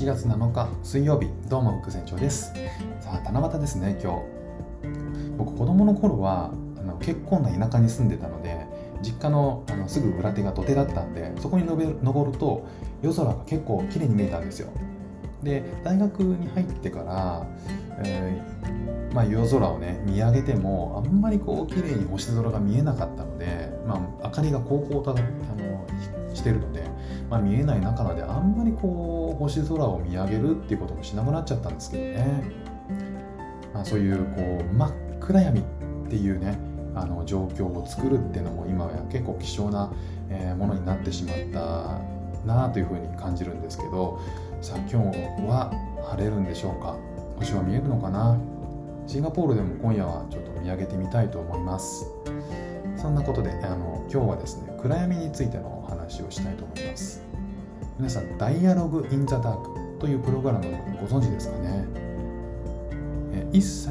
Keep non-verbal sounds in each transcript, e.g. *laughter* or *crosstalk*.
7月7日水曜日どうも副船長です。さあ七夕ですね今日。僕子供の頃はあの結構な田舎に住んでたので実家のあのすぐ裏手が土手だったんでそこに登ると夜空が結構綺麗に見えたんですよ。で大学に入ってから、えー、まあ、夜空をね見上げてもあんまりこう綺麗に星空が見えなかったので、まあ、明かりがこうこうとあのしてるので、まあ、見えない中であんまりこう星空を見上げるっていうこともしなくなっちゃったんですけどね、まあ、そういうこう真っ暗闇っていうねあの状況を作るっていうのも今は結構希少な、ものになってしまったなあというふうに感じるんですけどさあ今日は晴れるんでしょうか？星は見えるのかな？シンガポールでも今夜はちょっと見上げてみたいと思います。そんなことであの今日はですね暗闇についてのお話をしたいと思います。皆さん「ダイアログ・イン・ザ・ダーク」というプログラムご存知ですかね？一切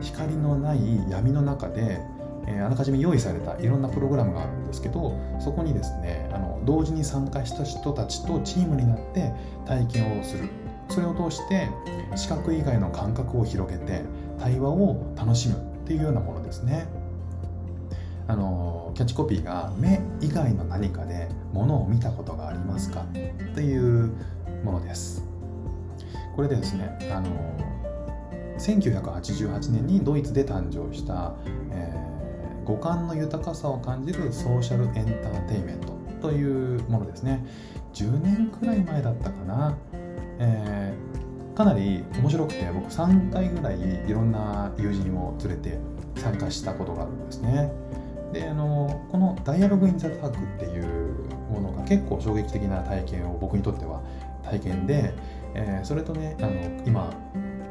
光のない闇の中で、あらかじめ用意されたいろんなプログラムがあるんですけどそこにですねあの同時に参加した人たちとチームになって体験をする。それを通して視覚以外の感覚を広げて対話を楽しむっていうようなものですね。あのキャッチコピーが「目以外の何かで物を見たことがありますか?」っていうものです。これでですねあの1988年にドイツで誕生した、えー五感の豊かさを感じるソーシャルエンターテインメントというものですね。10年くらい前だったかな、えー、かなり面白くて僕3回ぐらいいろんな友人を連れて参加したことがあるんですね。であのこの「ダイアログ・イン・ザ・タッグ」っていうものが結構衝撃的な体験を僕にとっては体験で、えー、それとねあの今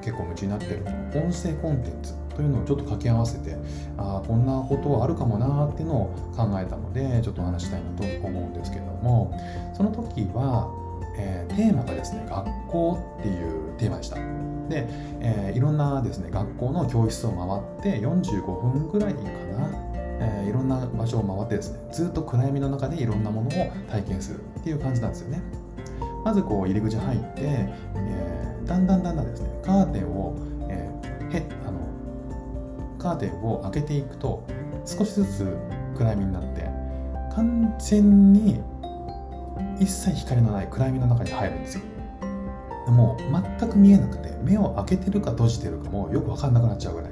結構夢中になってる音声コンテンツというのをちょっと掛け合わせてあこんなことあるかもなっていうのを考えたのでちょっと話したいなと思うんですけれどもその時は、えー、テーマがですね学校っていうテーマでした。で、えー、いろんなですね学校の教室を回って45分ぐらいかなえー、いろんな場所を回ってですねずっと暗闇の中でいろんなものを体験するっていう感じなんですよね。まずこう入り口入って、えー、だんだんだんだんですねカーテンを、えー、へあのカーテンを開けていくと少しずつ暗闇になって完全に一切光のない暗闇の中に入るんですよ。もう全く見えなくて目を開けてるか閉じてるかもよく分かんなくなっちゃうぐらい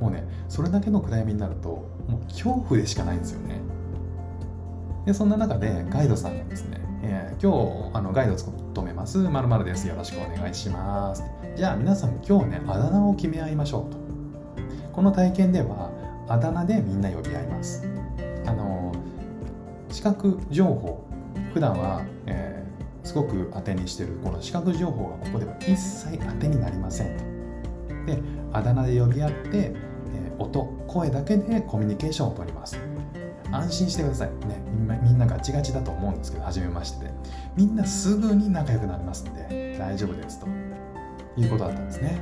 もうねそれだけの暗闇になるともう恐怖でしかないんですよね。でそんな中でガイドさんがですね、えー、今日あのガイドを務めますまるです。よろしくお願いします。じゃあ皆さん今日ねあだ名を決め合いましょうと。この体験ではあだ名でみんな呼び合います。あの視覚情報。普段は、えー、すごく当てにしてるこの視覚情報がここでは一切当てになりませんと。であだ名で呼び合って、音声だけでコミュニケーションをとります。安心してください。ねみんなガチガチだと思うんですけど初めましてで。みんなすぐに仲良くなりますんで大丈夫ですと。いうことだったんですね。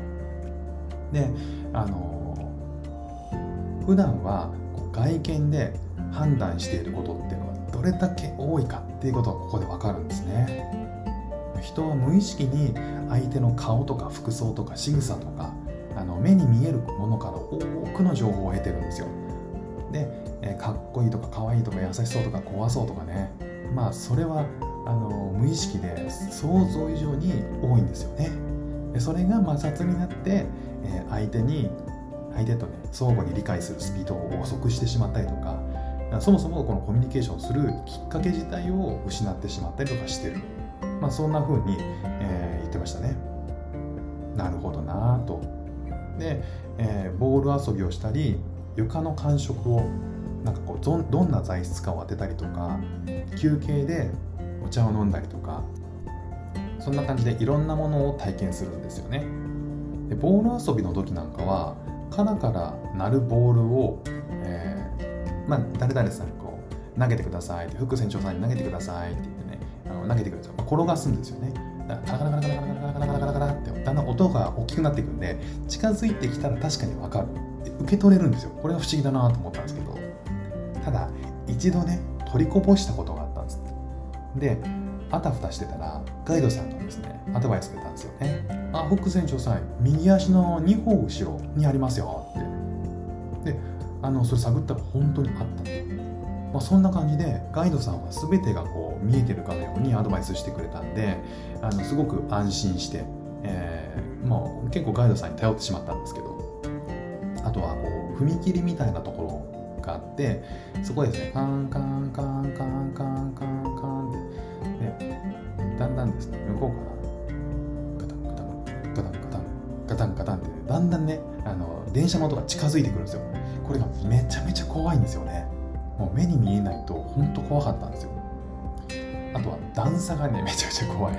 であの普段は外見で判断していることっていうのはどれだけ多いかっていうことがここで分かるんですね。人は無意識に相手の顔とか服装とか仕草とかあの目に見えるものから多くの情報を得てるんですよ。で、えかっこいいとか可愛いとか優しそうとか怖そうとかね。まあそれはあの無意識で想像以上に多いんですよね。でそれが摩擦になって、え相手に相手とね相互に理解するスピードを遅くしてしまったりとかそもそもこのコミュニケーションするきっかけ自体を失ってしまったりとかしてる、まあ、そんな風に、えー、言ってましたね。なるほどなと。で、えー、ボール遊びをしたり床の感触をなんかこうどどんな材質かを当てたりとか休憩でお茶を飲んだりとかそんな感じでいろんなものを体験するんですよね。でボール遊びの時なんかはカラカラ鳴るボールを、えー、まあ、誰々さんにこう投げてくださいって副船長さんに投げてくださいって言ってねあの投げてくるんですよ、まあ、転がすんですよね。カラカラカラカラカラカラカラカラカラカラってだんだん音が大きくなっていくんで近づいてきたら確かに分かる。受け取れるんですよ。これは不思議だなと思ったんですけど。ただ一度ね取りこぼしたことがあったんですであたふたしてたらガイドさんがですねアドバイスくれたんですよね。あフック船長さん右足の2歩後ろにありますよって。であのそれ探ったら本当にあったまあ、そんな感じでガイドさんは全てがこうこう見えてるかのようにアドバイスしてくれたんであのすごく安心して、えー、もう結構ガイドさんに頼ってしまったんですけどあとはこう踏切みたいなところがあってそこですねカンカンカンカンカンカンカンってでだんだんですね向こうからガタンガタンガタンガタンガタンガタンってだんだんねあの電車の音が近づいてくるんですよ。これがめちゃめちゃ怖いんですよね。もう目に見えないと本当怖かったんですよ。あとは段差がねめちゃくちゃ怖い。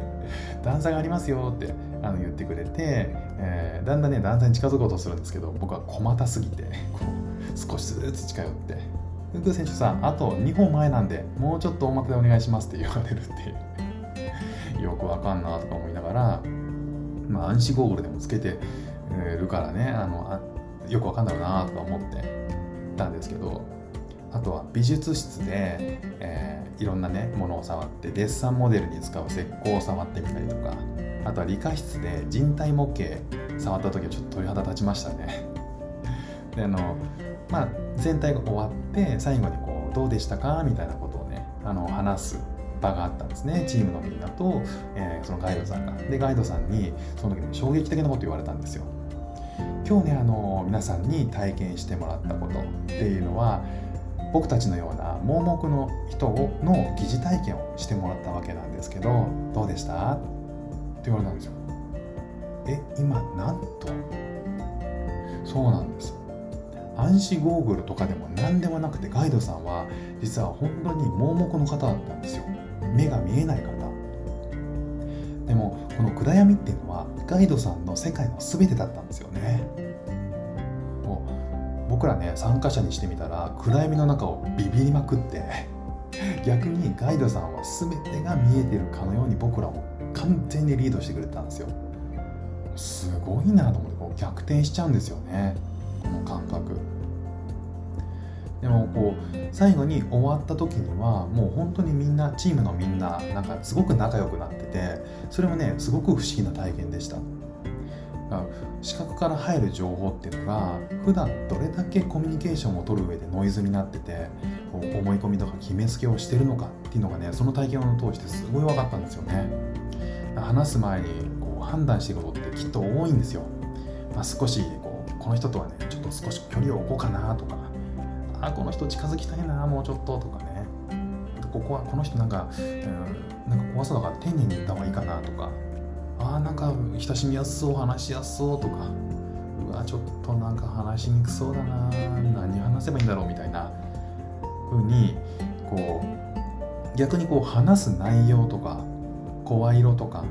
*laughs* 段差がありますよってあの言ってくれて、えー、だんだんね段差に近づこうとするんですけど僕は小股すぎてこう少しずつ近寄って「福選手さんあと2本前なんでもうちょっと表でお願いします」って言われるっていう。*laughs* よくわかんなとか思いながら、まあ、暗視ゴーグルでもつけてるからねあのよくわかんないなとか思ってたんですけどあとは美術室で、えー、いろんなねものを触ってデッサンモデルに使う石膏を触ってみたりとかあとは理科室で人体模型触った時はちょっと鳥肌立ちましたね。*laughs* であのまあ全体が終わって最後にこうどうでしたかみたいなことをねあの話す場があったんですね。チームのみんなと、えー、そのガイドさんが。でガイドさんにその時に衝撃的なこと言われたんですよ。今日ねあの皆さんに体験してもらったことっていうのは僕たちのような盲目の人の疑似体験をしてもらったわけなんですけどどうでした？って言われたんですよ。え今なんと？そうなんです。暗視ゴーグルとかでも何でもなくてガイドさんは実は本当に盲目の方だったんですよ。目が見えない方。でもこの暗闇っていうのはガイドさんの世界の全てだったんですよね。僕らね参加者にしてみたら暗闇の中をビビりまくって *laughs* 逆にガイドさんは全てが見えてるかのように僕らを完全にリードしてくれたんですよ。すごいなと思ってこう逆転しちゃうんですよね。この感覚。でもこう最後に終わった時にはもう本当にみんなチームのみんななんかすごく仲良くなっててそれもねすごく不思議な体験でした。視覚から入る情報っていうのが普段どれだけコミュニケーションを取る上でノイズになっててこう思い込みとか決めつけをしてるのかっていうのがねその体験を通してすごい分かったんですよね。話す前にこう判断していくことってきっと多いんですよ、まあ、少しこうこの人とはねちょっと少し距離を置こうかなとかあこの人近づきたいなもうちょっととかね。ここはこの人なんか、うん、なんか怖そうだから丁寧に言った方がいいかなとか。あなんか親しみやすそう話しやすそうとかうわちょっとなんか話しにくそうだな何話せばいいんだろうみたいな風にこう逆にこう話す内容とか声色とか、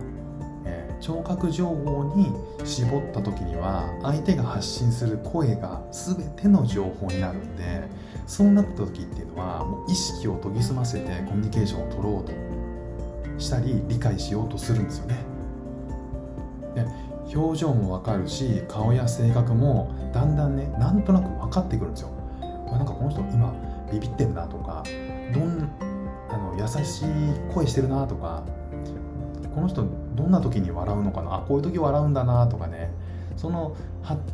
えー、聴覚情報に絞った時には相手が発信する声が全ての情報になるんでそうなった時っていうのはもう意識を研ぎ澄ませてコミュニケーションを取ろうとしたり理解しようとするんですよね。で表情も分かるし顔や性格もだんだんねなんとなく分かってくるんですよ。なんかこの人今ビビってるなとかどんあの優しい声してるなとかこの人どんな時に笑うのかなあこういう時笑うんだなとかねその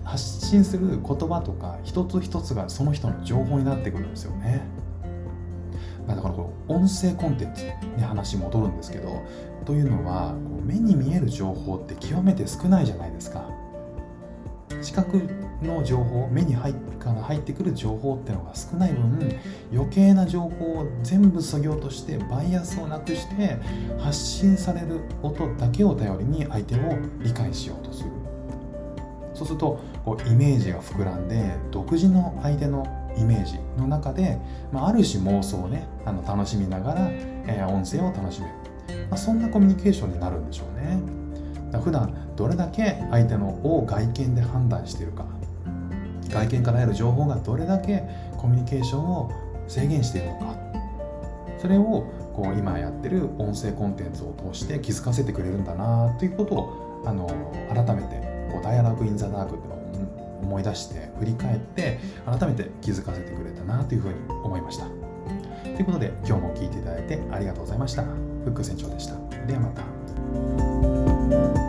発信する言葉とか一つ一つがその人の情報になってくるんですよね。だからこの音声コンテンツに話戻るんですけどというのは目に見える情報って極めて少ないじゃないですか。視覚の情報目に入から入ってくる情報っていうのが少ない分余計な情報を全部そぎ落としてバイアスをなくして発信される音だけを頼りに相手を理解しようとする。そうするとこうイメージが膨らんで独自の相手のイメージの中で、まあ、ある種妄想をねあの楽しみながら、えー、音声を楽しめる。まあ、そんなコミュニケーションになるんでしょうね。普段どれだけ相手のを外見で判断しているか外見から得る情報がどれだけコミュニケーションを制限しているのかそれをこう今やってる音声コンテンツを通して気づかせてくれるんだなということをあの改めてこうダイアログ・イン・ザ・ダークっていうのを思い出して振り返って改めて気づかせてくれたなというふうに思いました。ということで今日も聴いていただいてありがとうございました。フック船長でした。ではまた。